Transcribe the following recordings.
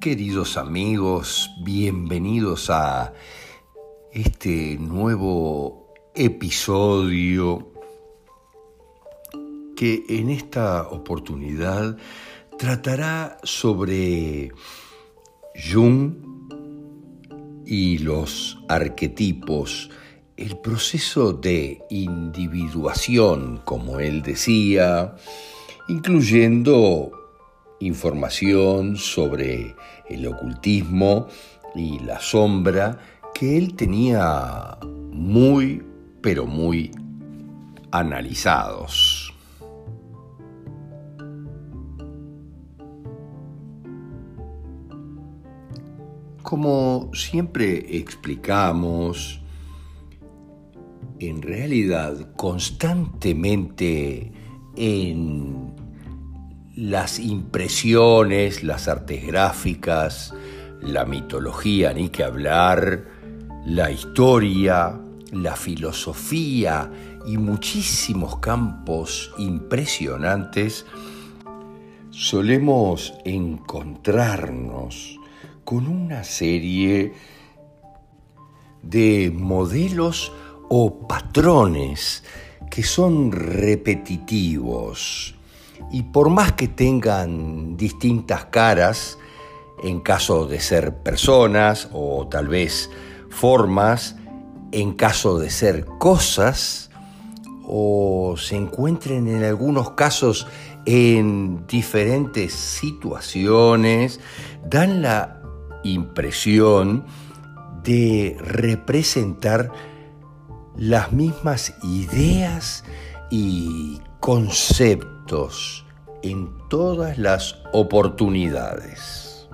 Queridos amigos, bienvenidos a este nuevo episodio que en esta oportunidad tratará sobre Jung y los arquetipos, el proceso de individuación, como él decía, incluyendo información sobre el ocultismo y la sombra que él tenía muy, pero muy analizados. Como siempre explicamos, en realidad constantemente en las impresiones, las artes gráficas, la mitología, ni que hablar, la historia, la filosofía y muchísimos campos impresionantes, solemos encontrarnos con una serie de modelos o patrones que son repetitivos y por más que tengan distintas caras, en caso de ser personas o tal vez formas, en caso de ser cosas, o se encuentren en algunos casos en diferentes situaciones, dan la impresión de representar las mismas ideas y conceptos en todas las oportunidades.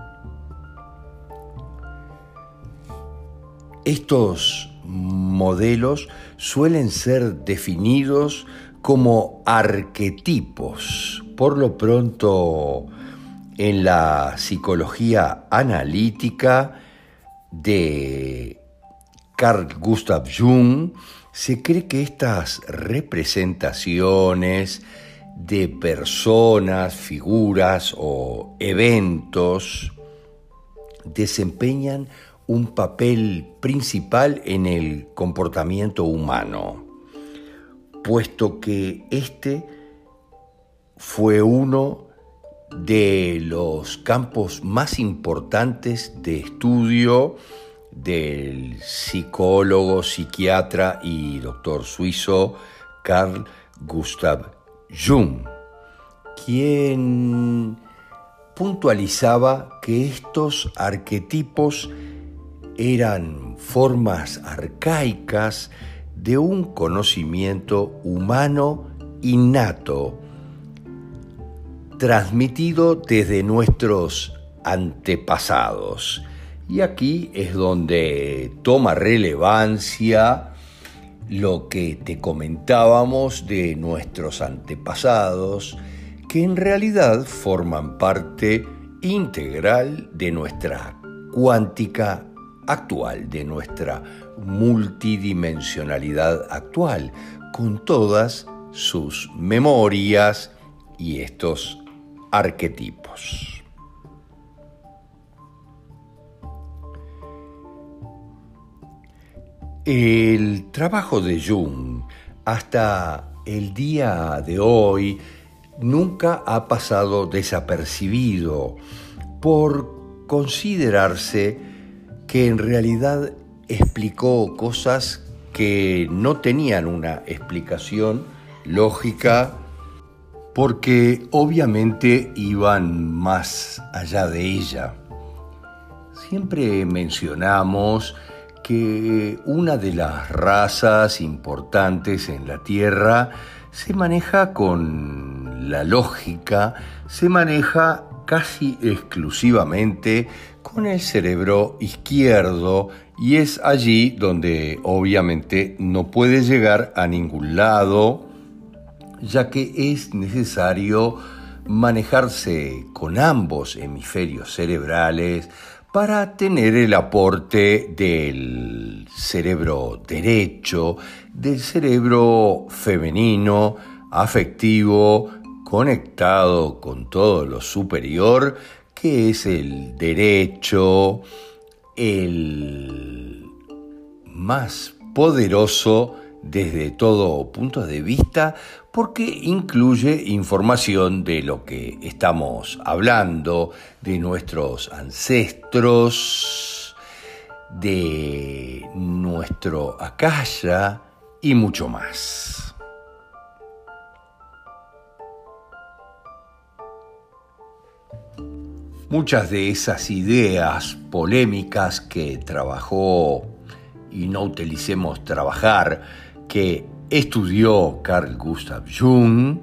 Estos modelos suelen ser definidos como arquetipos. Por lo pronto, en la psicología analítica de Carl Gustav Jung, se cree que estas representaciones de personas, figuras o eventos desempeñan un papel principal en el comportamiento humano, puesto que este fue uno de los campos más importantes de estudio del psicólogo, psiquiatra y doctor suizo Carl Gustav Jung, quien puntualizaba que estos arquetipos eran formas arcaicas de un conocimiento humano innato, transmitido desde nuestros antepasados. Y aquí es donde toma relevancia lo que te comentábamos de nuestros antepasados, que en realidad forman parte integral de nuestra cuántica actual, de nuestra multidimensionalidad actual, con todas sus memorias y estos arquetipos. El trabajo de Jung hasta el día de hoy nunca ha pasado desapercibido por considerarse que en realidad explicó cosas que no tenían una explicación lógica porque obviamente iban más allá de ella. Siempre mencionamos que una de las razas importantes en la Tierra se maneja con la lógica, se maneja casi exclusivamente con el cerebro izquierdo y es allí donde obviamente no puede llegar a ningún lado, ya que es necesario manejarse con ambos hemisferios cerebrales para tener el aporte del cerebro derecho, del cerebro femenino, afectivo conectado con todo lo superior, que es el derecho, el más poderoso desde todo punto de vista, porque incluye información de lo que estamos hablando, de nuestros ancestros, de nuestro acaya y mucho más. Muchas de esas ideas polémicas que trabajó, y no utilicemos trabajar, que estudió Carl Gustav Jung,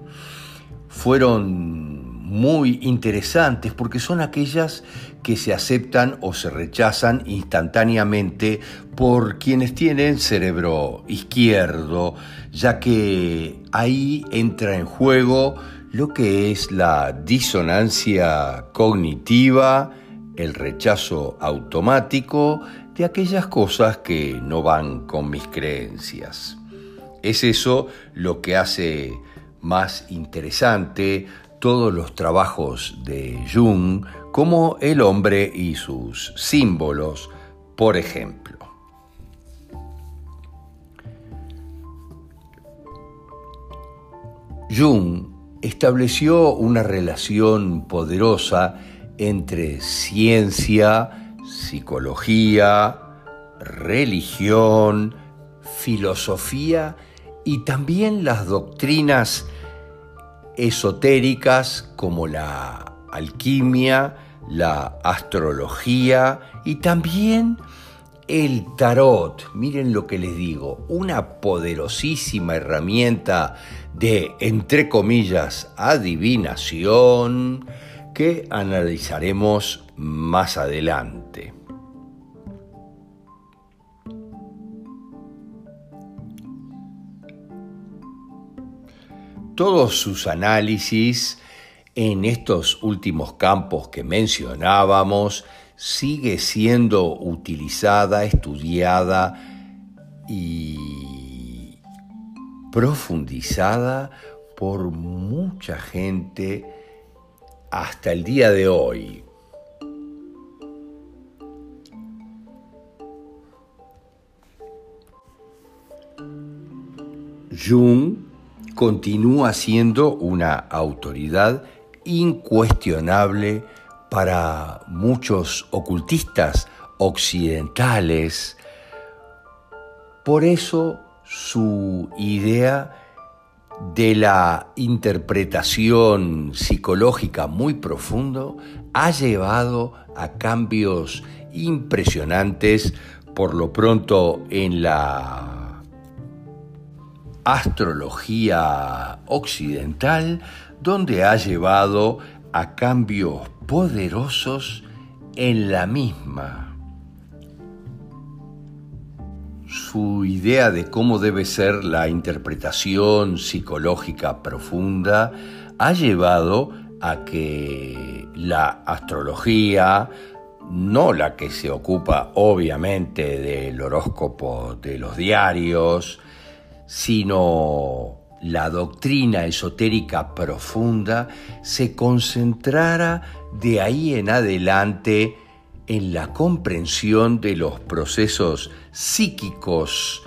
fueron muy interesantes porque son aquellas que se aceptan o se rechazan instantáneamente por quienes tienen cerebro izquierdo, ya que ahí entra en juego lo que es la disonancia cognitiva, el rechazo automático de aquellas cosas que no van con mis creencias. Es eso lo que hace más interesante todos los trabajos de Jung, como el hombre y sus símbolos, por ejemplo. Jung estableció una relación poderosa entre ciencia, psicología, religión, filosofía también las doctrinas esotéricas como la alquimia, la astrología y también el tarot, miren lo que les digo, una poderosísima herramienta de, entre comillas, adivinación que analizaremos más adelante. Todos sus análisis en estos últimos campos que mencionábamos sigue siendo utilizada, estudiada y profundizada por mucha gente hasta el día de hoy. Jung continúa siendo una autoridad incuestionable para muchos ocultistas occidentales. Por eso su idea de la interpretación psicológica muy profundo ha llevado a cambios impresionantes, por lo pronto en la astrología occidental, donde ha llevado a cambios poderosos en la misma. Su idea de cómo debe ser la interpretación psicológica profunda ha llevado a que la astrología, no la que se ocupa obviamente del horóscopo de los diarios, sino la doctrina esotérica profunda se concentrara de ahí en adelante en la comprensión de los procesos psíquicos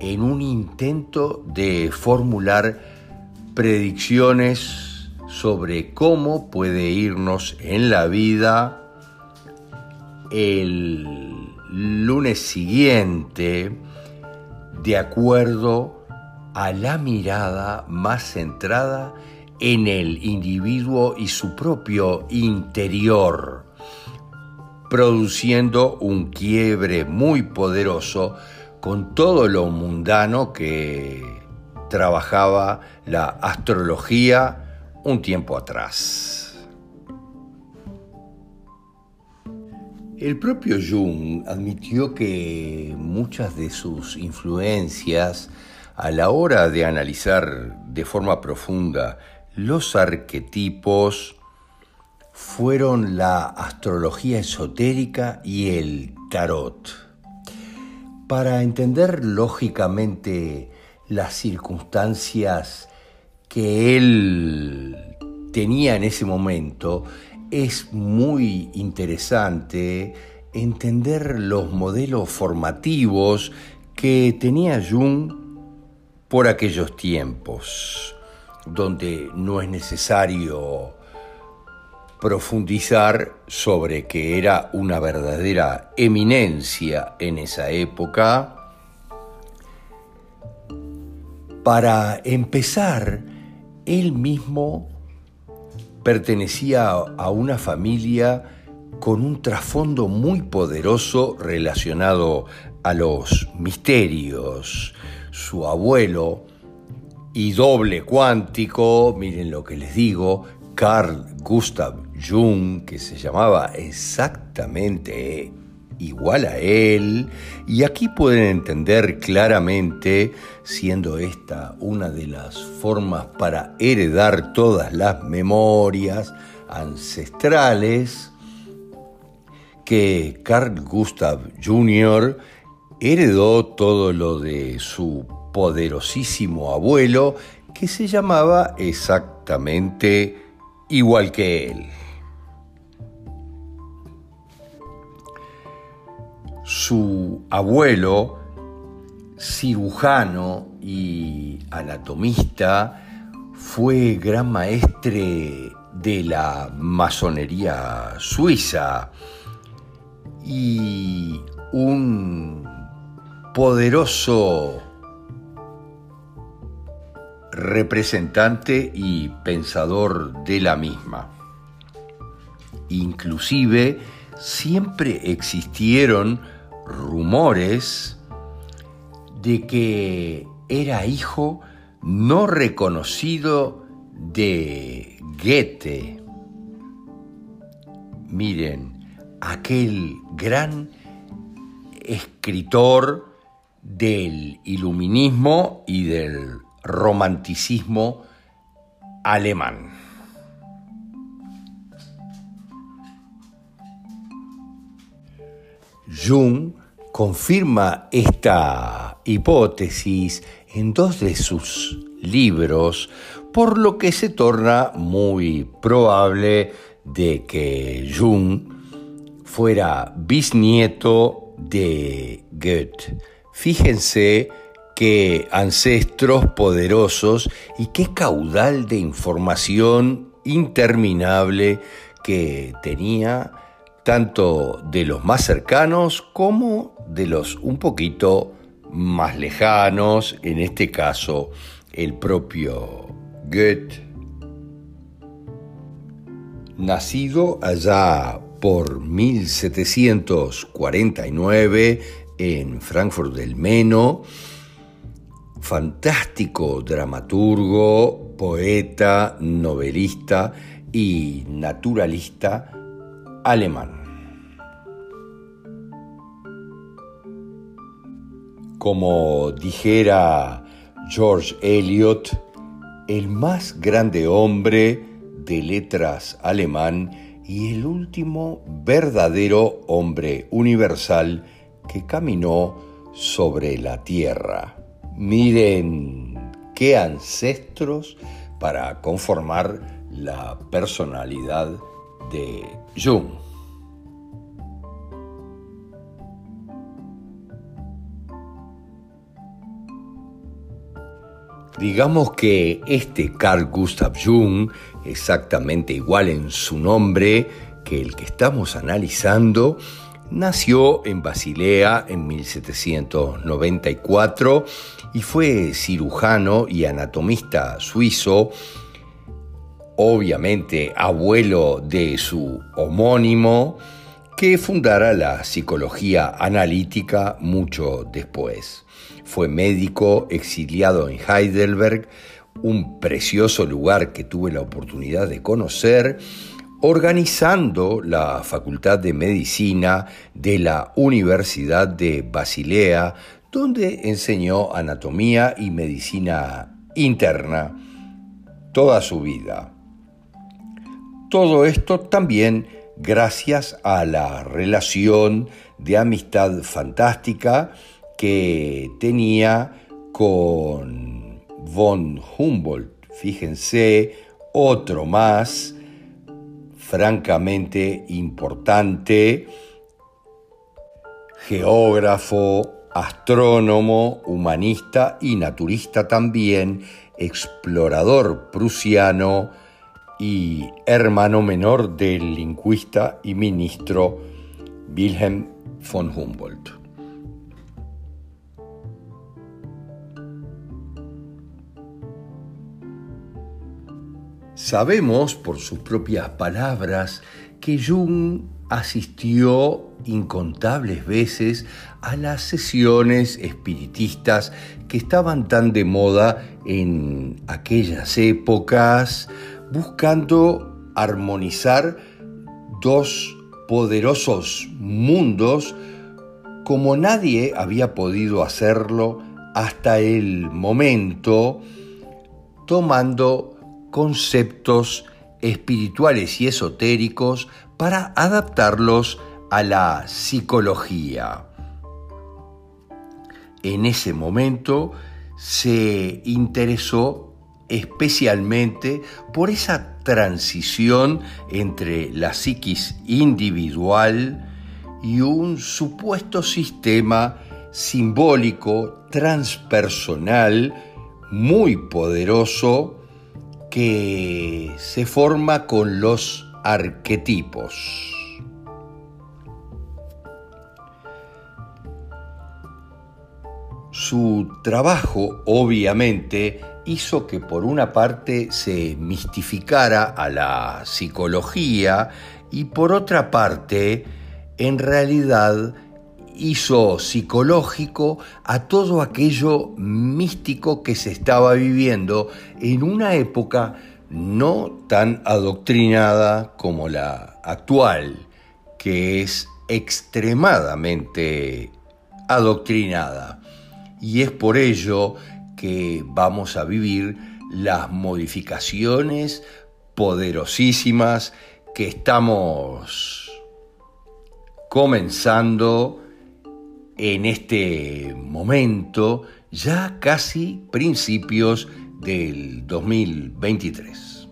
en un intento de formular predicciones sobre cómo puede irnos en la vida el lunes siguiente de acuerdo a la mirada más centrada en el individuo y su propio interior, produciendo un quiebre muy poderoso con todo lo mundano que trabajaba la astrología un tiempo atrás. El propio Jung admitió que muchas de sus influencias a la hora de analizar de forma profunda los arquetipos, fueron la astrología esotérica y el tarot. Para entender lógicamente las circunstancias que él tenía en ese momento, es muy interesante entender los modelos formativos que tenía Jung por aquellos tiempos, donde no es necesario profundizar sobre que era una verdadera eminencia en esa época. Para empezar, él mismo pertenecía a una familia con un trasfondo muy poderoso relacionado a los misterios. Su abuelo y doble cuántico, miren lo que les digo, Carl Gustav Jung, que se llamaba exactamente igual a él, y aquí pueden entender claramente, siendo esta una de las formas para heredar todas las memorias ancestrales, que Carl Gustav Jr. heredó todo lo de su poderosísimo abuelo, que se llamaba exactamente igual que él. Su abuelo, cirujano y anatomista, fue gran maestre de la masonería suiza y un poderoso representante y pensador de la misma. Inclusive siempre existieron rumores de que era hijo no reconocido de Goethe. Miren, aquel gran escritor del iluminismo y del romanticismo alemán. Jung confirma esta hipótesis en dos de sus libros, por lo que se torna muy probable de que Jung fuera bisnieto de Goethe. Fíjense qué ancestros poderosos y qué caudal de información interminable que tenía tanto de los más cercanos como de los un poquito más lejanos, en este caso el propio Goethe, nacido allá por 1749 en Frankfurt del Meno, fantástico dramaturgo, poeta, novelista y naturalista alemán. Como dijera George Eliot, el más grande hombre de letras alemán y el último verdadero hombre universal que caminó sobre la tierra. Miren qué ancestros para conformar la personalidad de Jung. Digamos que este Carl Gustav Jung, exactamente igual en su nombre que el que estamos analizando, Nació en Basilea en 1794 y fue cirujano y anatomista suizo, obviamente abuelo de su homónimo, que fundara la psicología analítica mucho después. Fue médico exiliado en Heidelberg, un precioso lugar que tuve la oportunidad de conocer, organizando la Facultad de Medicina de la Universidad de Basilea, donde enseñó anatomía y medicina interna toda su vida. Todo esto también gracias a la relación de amistad fantástica que tenía con von Humboldt. fíjense, otro más, francamente importante, geógrafo, astrónomo, humanista y naturista también, explorador prusiano y hermano menor del lingüista y ministro Wilhelm von Humboldt. Sabemos por sus propias palabras que Jung asistió incontables veces a las sesiones espiritistas que estaban tan de moda en aquellas épocas, buscando armonizar dos poderosos mundos como nadie había podido hacerlo hasta el momento, tomando conceptos espirituales y esotéricos para adaptarlos a la psicología. En ese momento se interesó especialmente por esa transición entre la psiquis individual y un supuesto sistema simbólico transpersonal muy poderoso que se forma con los arquetipos. Su trabajo, obviamente, hizo que por una parte se mistificara a la psicología y por otra parte, en realidad, hizo psicológico a todo aquello místico que se estaba viviendo en una época no tan adoctrinada como la actual, que es extremadamente adoctrinada. Y es por ello que vamos a vivir las modificaciones poderosísimas que estamos comenzando en este momento, ya casi principios del 2023.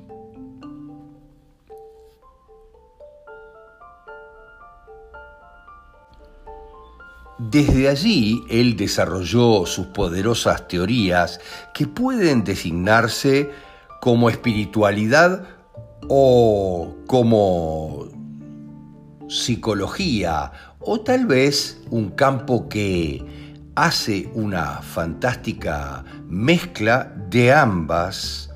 Desde allí él desarrolló sus poderosas teorías que pueden designarse como espiritualidad o como psicología o tal vez un campo que hace una fantástica mezcla de ambas,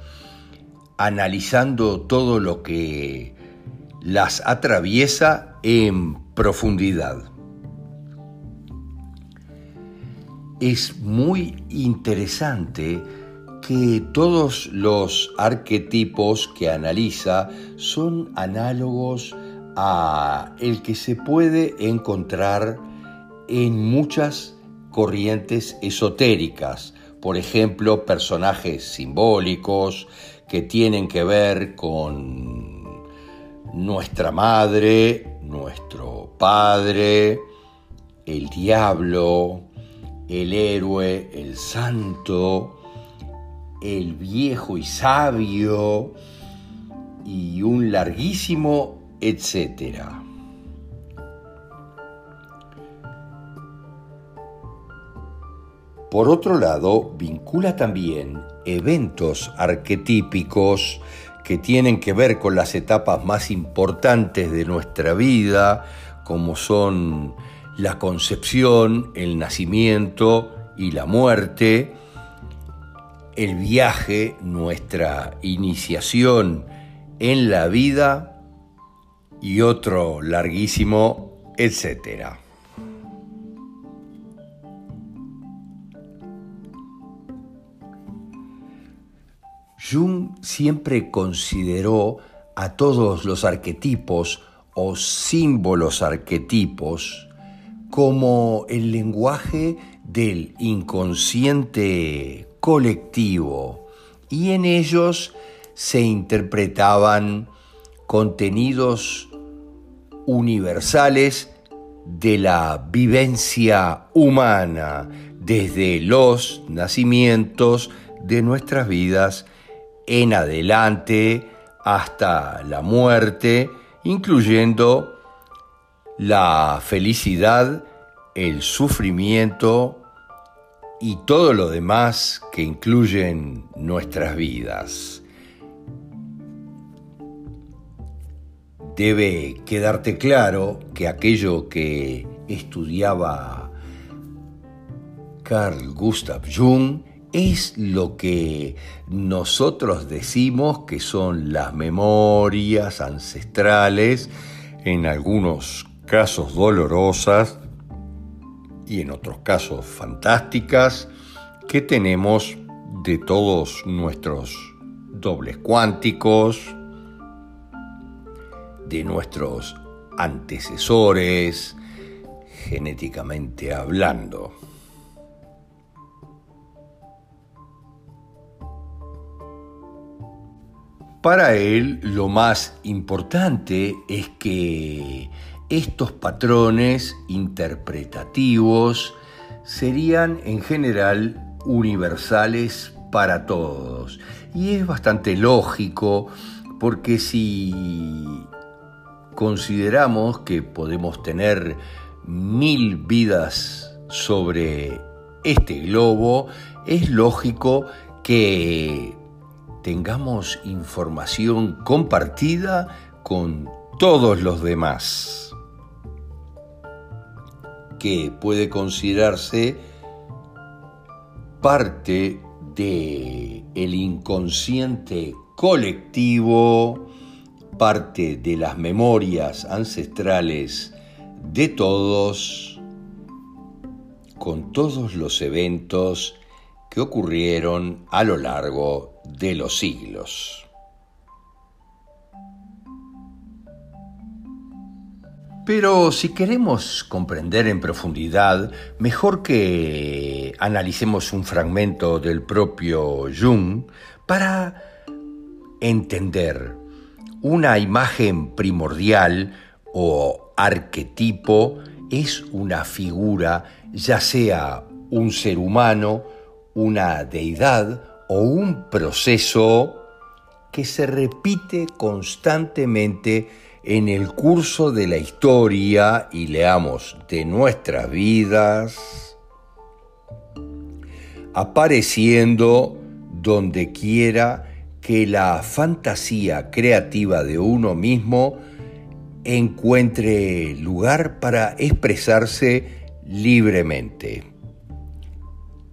analizando todo lo que las atraviesa en profundidad. Es muy interesante que todos los arquetipos que analiza son análogos el que se puede encontrar en muchas corrientes esotéricas, por ejemplo, personajes simbólicos que tienen que ver con nuestra madre, nuestro padre, el diablo, el héroe, el santo, el viejo y sabio, y un larguísimo etcétera. Por otro lado, vincula también eventos arquetípicos que tienen que ver con las etapas más importantes de nuestra vida, como son la concepción, el nacimiento y la muerte, el viaje, nuestra iniciación en la vida y otro larguísimo, etcétera. Jung siempre consideró a todos los arquetipos o símbolos arquetipos como el lenguaje del inconsciente colectivo y en ellos se interpretaban contenidos universales de la vivencia humana desde los nacimientos de nuestras vidas en adelante hasta la muerte, incluyendo la felicidad, el sufrimiento y todo lo demás que incluyen nuestras vidas. Debe quedarte claro que aquello que estudiaba Carl Gustav Jung es lo que nosotros decimos que son las memorias ancestrales, en algunos casos dolorosas y en otros casos fantásticas, que tenemos de todos nuestros dobles cuánticos, de nuestros antecesores, genéticamente hablando. Para él lo más importante es que estos patrones interpretativos serían en general universales para todos. Y es bastante lógico porque si consideramos que podemos tener mil vidas sobre este globo, es lógico que tengamos información compartida con todos los demás, que puede considerarse parte de el inconsciente colectivo parte de las memorias ancestrales de todos, con todos los eventos que ocurrieron a lo largo de los siglos. Pero si queremos comprender en profundidad, mejor que analicemos un fragmento del propio Jung para entender una imagen primordial o arquetipo es una figura, ya sea un ser humano, una deidad o un proceso que se repite constantemente en el curso de la historia y leamos de nuestras vidas, apareciendo donde quiera que la fantasía creativa de uno mismo encuentre lugar para expresarse libremente.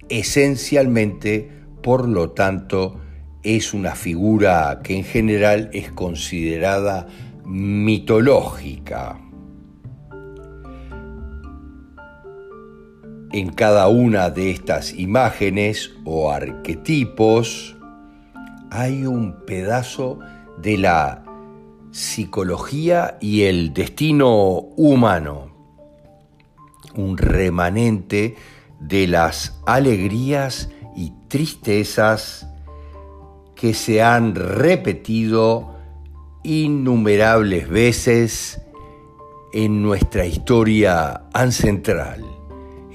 Esencialmente, por lo tanto, es una figura que en general es considerada mitológica. En cada una de estas imágenes o arquetipos, hay un pedazo de la psicología y el destino humano, un remanente de las alegrías y tristezas que se han repetido innumerables veces en nuestra historia ancestral.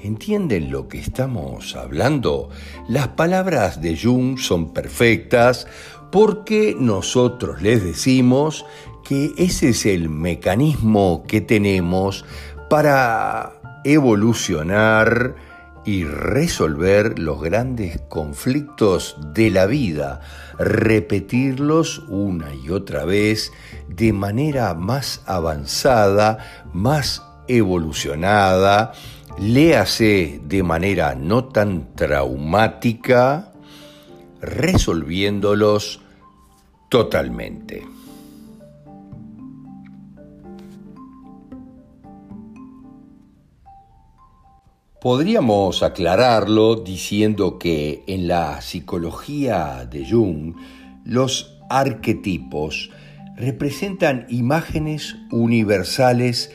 ¿Entienden lo que estamos hablando? Las palabras de Jung son perfectas porque nosotros les decimos que ese es el mecanismo que tenemos para evolucionar y resolver los grandes conflictos de la vida, repetirlos una y otra vez de manera más avanzada, más evolucionada, léase de manera no tan traumática, resolviéndolos totalmente. Podríamos aclararlo diciendo que en la psicología de Jung los arquetipos representan imágenes universales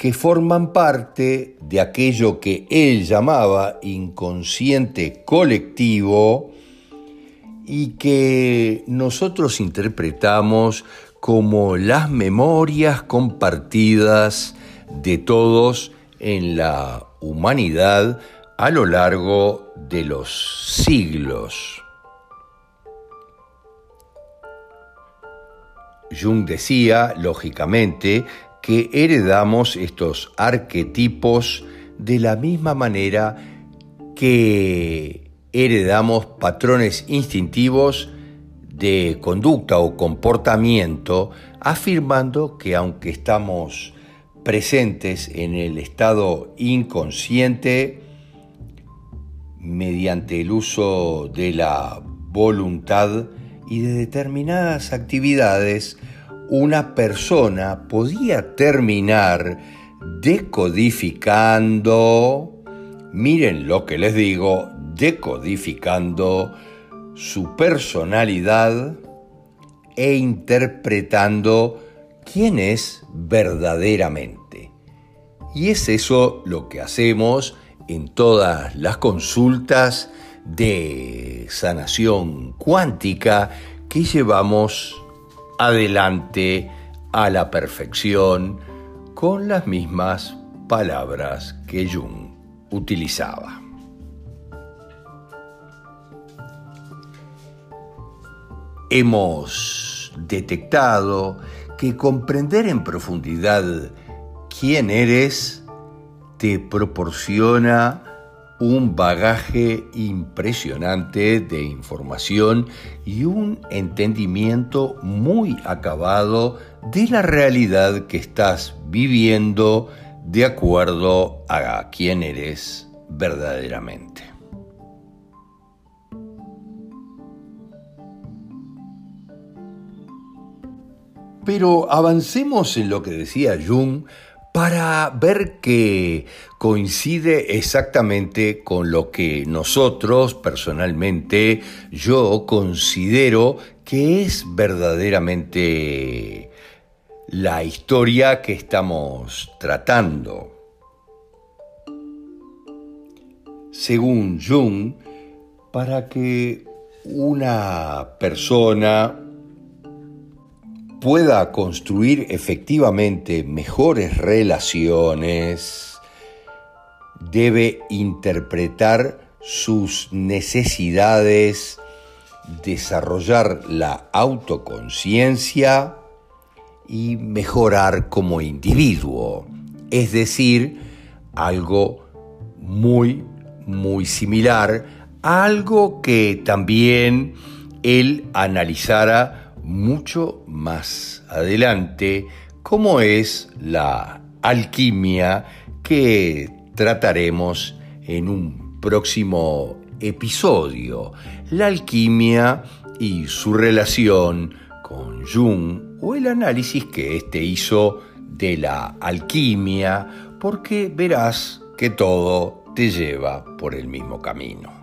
que forman parte de aquello que él llamaba inconsciente colectivo y que nosotros interpretamos como las memorias compartidas de todos en la humanidad a lo largo de los siglos. Jung decía, lógicamente, que heredamos estos arquetipos de la misma manera que heredamos patrones instintivos de conducta o comportamiento, afirmando que aunque estamos presentes en el estado inconsciente, mediante el uso de la voluntad y de determinadas actividades, una persona podía terminar decodificando, miren lo que les digo, decodificando su personalidad e interpretando quién es verdaderamente. Y es eso lo que hacemos en todas las consultas de sanación cuántica que llevamos adelante a la perfección con las mismas palabras que Jung utilizaba. Hemos detectado que comprender en profundidad quién eres te proporciona un bagaje impresionante de información y un entendimiento muy acabado de la realidad que estás viviendo de acuerdo a quién eres verdaderamente. Pero avancemos en lo que decía Jung para ver que coincide exactamente con lo que nosotros, personalmente, yo considero que es verdaderamente la historia que estamos tratando. Según Jung, para que una persona pueda construir efectivamente mejores relaciones, debe interpretar sus necesidades, desarrollar la autoconciencia y mejorar como individuo. Es decir, algo muy, muy similar, algo que también él analizara mucho más adelante, como es la alquimia que trataremos en un próximo episodio. La alquimia y su relación con Jung o el análisis que éste hizo de la alquimia, porque verás que todo te lleva por el mismo camino.